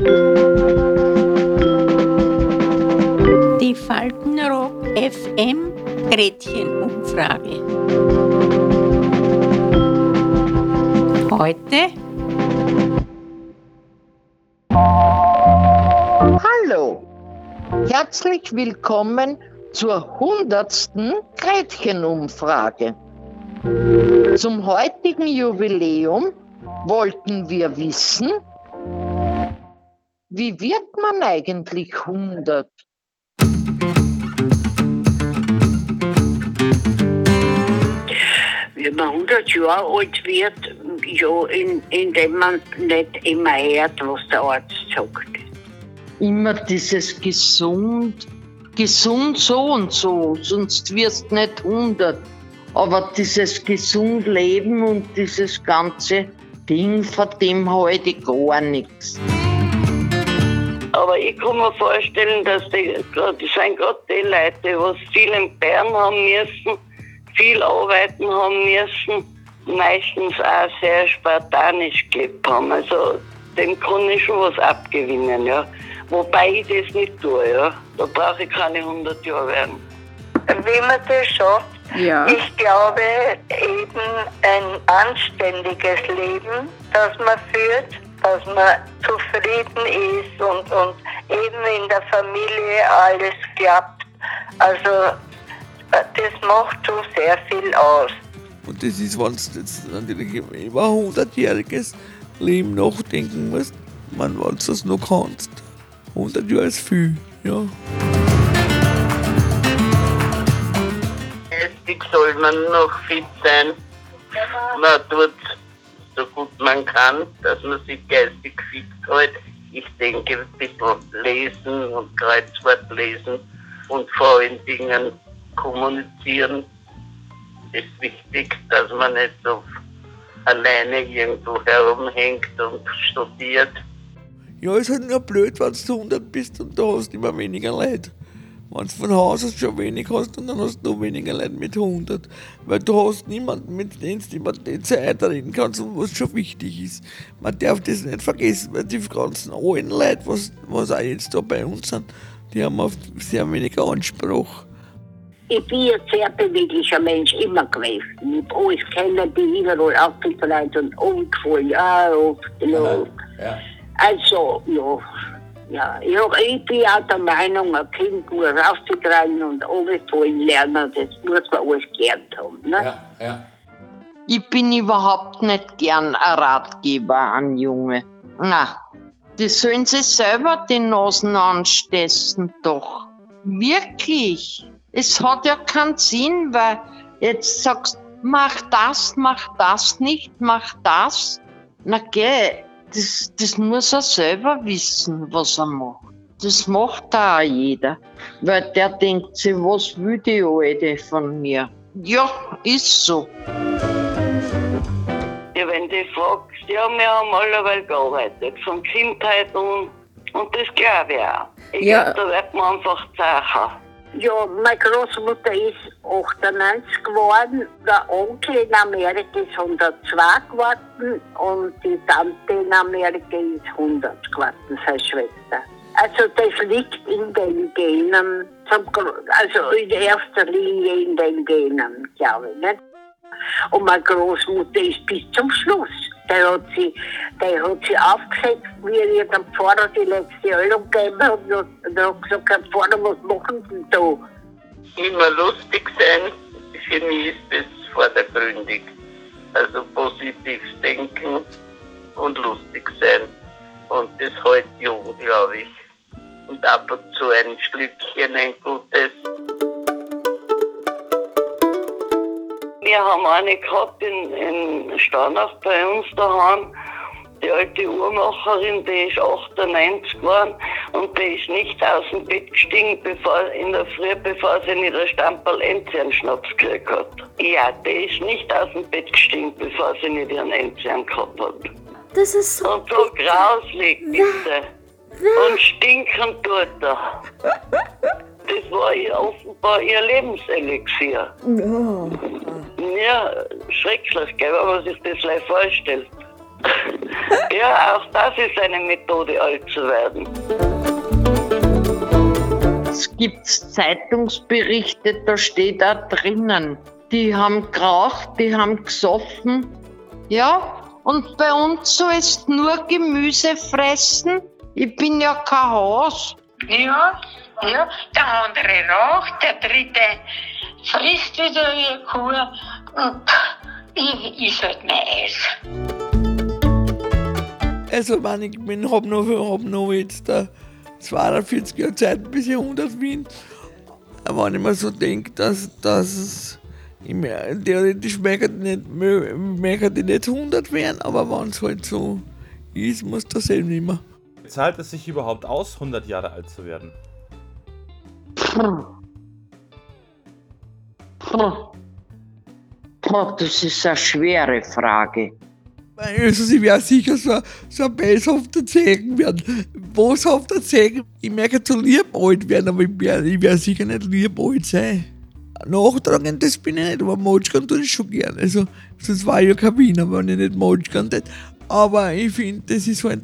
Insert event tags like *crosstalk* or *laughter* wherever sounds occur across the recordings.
Die Faltenrock FM Gretchenumfrage. Heute Hallo, herzlich willkommen zur hundertsten Gretchenumfrage. Zum heutigen Jubiläum wollten wir wissen, wie wird man eigentlich 100? Wie man 100 Jahre alt wird, ja, in, indem man nicht immer hört, was der Arzt sagt. Immer dieses gesund, gesund so und so, sonst wirst nicht 100. Aber dieses gesund Leben und dieses ganze Ding, von dem halte ich gar nichts. Aber ich kann mir vorstellen, dass die, das sind gerade die Leute, die viel in Bern haben müssen, viel arbeiten haben müssen, meistens auch sehr spartanisch gelebt haben. Also dem kann ich schon was abgewinnen, ja. Wobei ich das nicht tue, ja. Da brauche ich keine 100 Jahre werden. Wie man das schafft, Ja. ich glaube eben ein anständiges Leben, das man führt, dass man zufrieden ist und, und eben in der Familie alles klappt. Also äh, das macht schon sehr viel aus. Und das ist, wenn du jetzt natürlich über ein 100-jähriges Leben nachdenken musst, man, wenn du das noch kannst. 100 Jahre ist viel, ja. Geistig soll man noch fit sein. Man tut so gut man kann, dass man sich geistig fit hält. Ich denke, ein bisschen lesen und Kreuzwort lesen und vor allen Dingen kommunizieren ist wichtig, dass man nicht so alleine irgendwo herumhängt und studiert. Ja, ist halt nur blöd, wenn du 100 bist und da hast immer weniger Leute. Wenn du von Haus aus schon wenig hast und dann hast du noch weniger Leute mit 100. Weil du hast niemanden, mit dem du immer die Zeit reden kannst und was schon wichtig ist. Man darf das nicht vergessen, weil die ganzen alten Leute, was, was auch jetzt da bei uns sind, die haben oft sehr wenig Anspruch. Ich bin ein sehr beweglicher Mensch, immer gewesen. Ich habe alles kennen, die überall aufgefallen und umgefallen. Ja, oft, ja. Also, ja. Ja, ich, bin auch der Meinung, ein Kind muss rauszutreiben und runterfallen lernen. Das muss man alles gelernt haben. Ne? Ich bin überhaupt nicht gern ein Ratgeber an Junge. Na, die sollen sich selber die Nasen anstessen doch. Wirklich. Es hat ja keinen Sinn, weil jetzt sagst, mach das, mach das nicht, mach das. Na geh, das, das muss er selber wissen, was er macht. Das macht da auch jeder. Weil der denkt sich, was will die Alte von mir? Ja, ist so. Ja, wenn du fragst, ja, wir haben alleweil gearbeitet, von Kindheit an. Und das glaube ich auch. Ich Ja. glaube, da wird man einfach zacher. Ja, meine Großmutter ist 98 geworden, der Onkel in Amerika ist 102 geworden und die Tante in Amerika ist 100 geworden, seine Schwester. Also das liegt in den Genen, zum, also in erster Linie in den Genen, glaube ich. Nicht? Und meine Großmutter ist bis zum Schluss. Der hat sie, der hat sie aufgesetzt, wie ihr dem Pfarrer die Lektion gegeben hat. Und er hat gesagt, Herr Pfarrer, was machen Sie denn da? Immer lustig sein, für mich ist das vordergründig. Also positiv denken und lustig sein. Und das hält jung, glaube ich. Und ab und zu ein Schlückchen, ein gutes. Wir haben eine gehabt in, in Starnach bei uns daheim. Die alte Uhrmacherin, die ist 98 geworden und die ist nicht aus dem Bett gestiegen bevor, in der Früh, bevor sie nicht ein Stamperl Enzianschnaps gekriegt hat. Ja, die ist nicht aus dem Bett gestiegen, bevor sie nicht ihren Enzian gehabt hat. Das ist so. Und so grauslig, bitte. Und stinkend tut er. Das war ihr offenbar ihr Lebenselixier. Ja, schrecklich, gell, wenn man sich das gleich vorstellt. *laughs* Ja, auch das ist eine Methode, alt zu werden. Es gibt Zeitungsberichte, da steht da drinnen, die haben geraucht, die haben gesoffen. Ja, und bei uns sollst nur Gemüse fressen. Ich bin ja kein Haus. Ja, ja, der andere raucht, der dritte frisst wieder wie eine Kuh und ich is halt mein Eis. Also, wenn ich bin, hab noch, hab noch jetzt da 42 Jahre Zeit, bis ich 100 bin. Wenn ich mir so denke, dass, dass ich mehr, theoretisch ich nicht, möchte ich nicht 100 werden, aber wenn es halt so ist, muss das eben nicht mehr. Zahlt es sich überhaupt aus, 100 Jahre alt zu werden? Puh. Puh. Das ist eine schwere Frage. Also, sie wäre sicher so, so ein beshafter Zegen werden. Boshafter Zegen. Ich merke zu lieb alt werden, aber ich werde wär sicher nicht lieb alt sein. Nachtragend, das bin ich nicht, aber Motschkan tue ich schon gern. Also, sonst war ich ja kein Wiener, wenn ich nicht Motschkan tät. Aber ich finde, das ist halt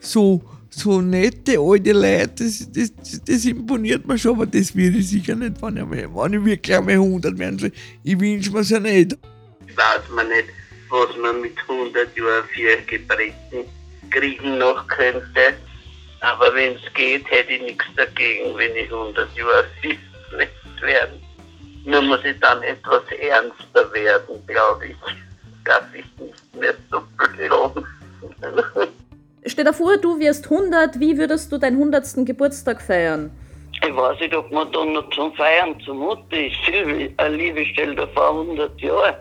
so, so nette alte Leute, das, das, das imponiert mir schon, aber das würde ich sicher nicht, wenn ich, wenn ich wirklich einmal 100 werden soll. Ich wünsche mir es ja nicht. Weiß man nicht, was man mit 100 Jahren für Gebrechen kriegen noch könnte. Aber wenn es geht, hätte ich nichts dagegen, wenn ich 100 Jahre fit werden. Nur muss ich dann etwas ernster werden, glaube ich. Darf ich nicht mehr so blöd. *laughs* Stell dir vor, du wirst 100, wie würdest du deinen 100. Geburtstag feiern? Ich weiß nicht, ob man da noch zum Feiern zumute ist. Silvi, eine Liebe stellt dir vor 100 Jahre.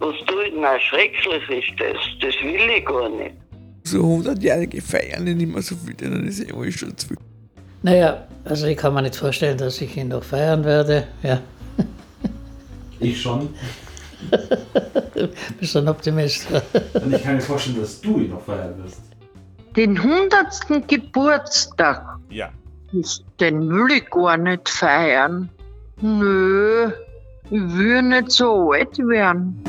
Was denn auch schrecklich ist das? Das will ich gar nicht. So 100-jährige feiern nicht immer so viel, denen ist eh alles schon zu viel. Naja, also ich kann mir nicht vorstellen, dass ich ihn noch feiern werde. Ja. Ich schon. *laughs* Bist ein Optimist. Und ich kann mir vorstellen, dass du ihn noch feiern wirst. Den 100. Geburtstag, Ja. den will ich gar nicht feiern. Nö, ich will nicht so alt werden.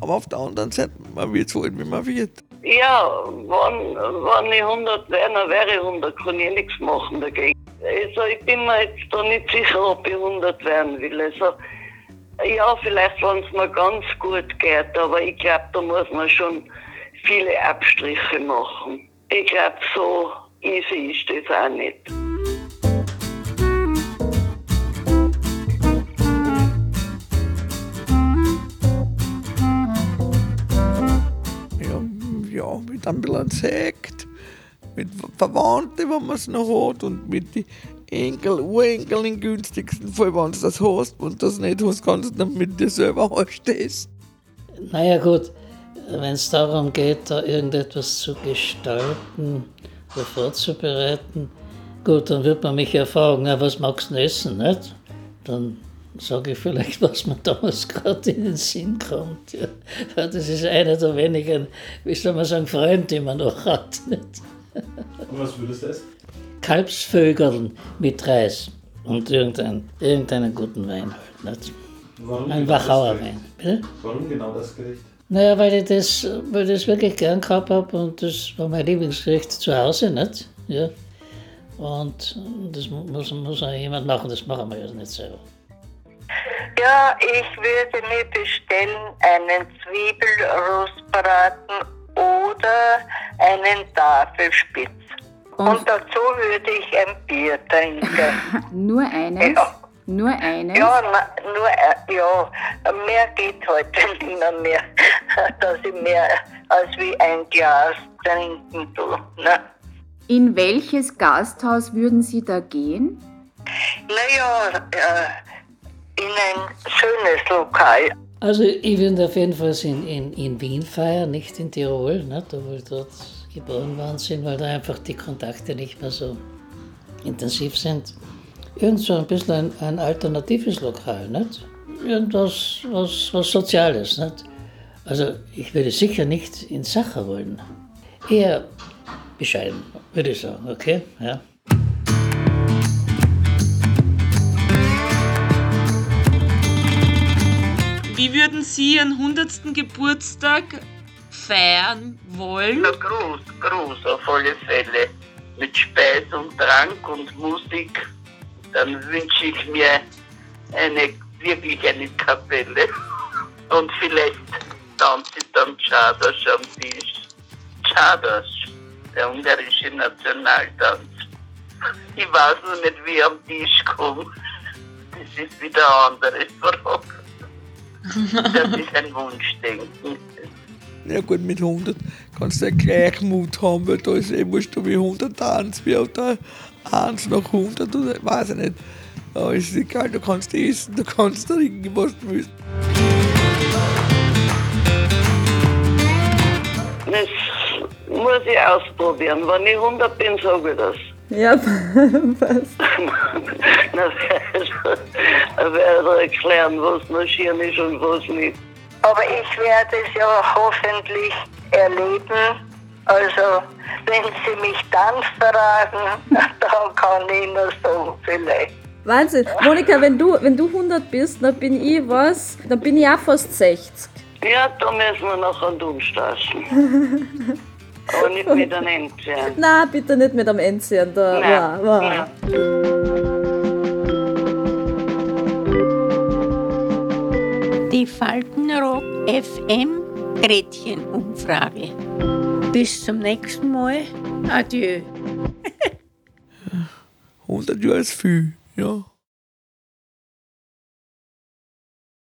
Aber auf der anderen Seite, man wird so alt, wie man wird. Ja, wenn, wenn ich 100 wäre, dann wäre ich 100, kann ich nichts machen dagegen. Also ich bin mir jetzt da nicht sicher, ob ich 100 werden will. Also, ja, vielleicht, wenn es mir ganz gut geht, aber ich glaube, da muss man schon viele Abstriche machen. Ich glaube, so easy ist das auch nicht. Ja, ja mit bisschen Sekt, mit Verwandten, wenn man es noch hat, und mit den Enkel, Urenkel im günstigsten Fall, wenn du das hast und das nicht hast, kannst du dann mit dir selber anstehst. Naja gut, wenn es darum geht, da irgendetwas zu gestalten oder vorzubereiten, gut, dann wird man mich ja fragen, na, was magst du denn essen, nicht? Dann sage ich vielleicht, *laughs* was mir damals gerade in den Sinn kommt. Ja. Das ist einer der wenigen, wie soll man sagen, Freunde, die man noch hat. Nicht? Und was würdest du essen? Kalbsvögeln mit Reis und irgendein, irgendeinen guten Wein halt. Nicht? Warum Ein genau Wachauer? Wein. Bitte? Warum genau das Gericht? Naja, weil ich das, weil ich das wirklich gern gehabt habe und das war mein Lieblingsgericht zu Hause, nicht? Ja. Und das mu- muss, muss auch jemand machen, das machen wir ja nicht selber. Ja, ich würde mir bestellen einen Zwiebelrostbraten oder einen Tafelspitz. Und dazu würde ich ein Bier trinken. *laughs* Nur eines? Ja. Nur eines? Ja, na, nur, äh, ja, mehr geht heute *laughs* nicht mehr, dass ich mehr als wie ein Glas trinken tue. Ne? In welches Gasthaus würden Sie da gehen? Naja, äh, in ein schönes Lokal. Also ich würde auf jeden Fall in, in, in Wien feiern, nicht in Tirol, nicht? wo wir dort geboren worden sind, weil da einfach die Kontakte nicht mehr so intensiv sind. Irgend so ein bisschen ein, ein alternatives Lokal, nicht? Irgendwas was, was Soziales, nicht? Also ich würde sicher nicht in Sacher wollen. Eher bescheiden, würde ich sagen, okay? Ja. Wie würden Sie Ihren 100. Geburtstag feiern wollen? Na, groß, groß auf alle Fälle. Mit Speis und Trank und Musik. Dann wünsche ich mir eine, wirklich eine Kapelle. Und vielleicht ich dann Czadasch am Tisch. Czadasch, der ungarische Nationaltanz. Ich weiß noch nicht, wie ich am Tisch komme. Das ist wieder eine andere Frage. Das ist ein Wunschdenken. Ja gut, mit 100 kannst du ja Gleichmut haben, weil da ist eh wurscht, ob ich 101 wie auf der 1 nach 100 oder weiß ich nicht. Aber ist egal, du kannst essen, du kannst trinken, was du willst. Das muss ich ausprobieren. Wenn ich 100 bin, sage ich das. Ja, passt. Dann werde ich erklären, was noch schön ist und was nicht. Aber ich werde es ja hoffentlich erleben. Also, wenn Sie mich dann fragen, *laughs* dann kann ich nur sagen, vielleicht. Wahnsinn. Monika, wenn du, wenn du 100 bist, dann bin ich was? Dann bin ich auch fast 60. Ja, da müssen wir noch einen umstaschen. *laughs* Aber nicht mit einem Endzian. Na, bitte nicht mit am Endzian. Da, Nein. wow, wow. Die Faltenrock FM Gretchenumfrage. Bis zum nächsten Mal. Adieu. 100 Jahre ist viel, ja.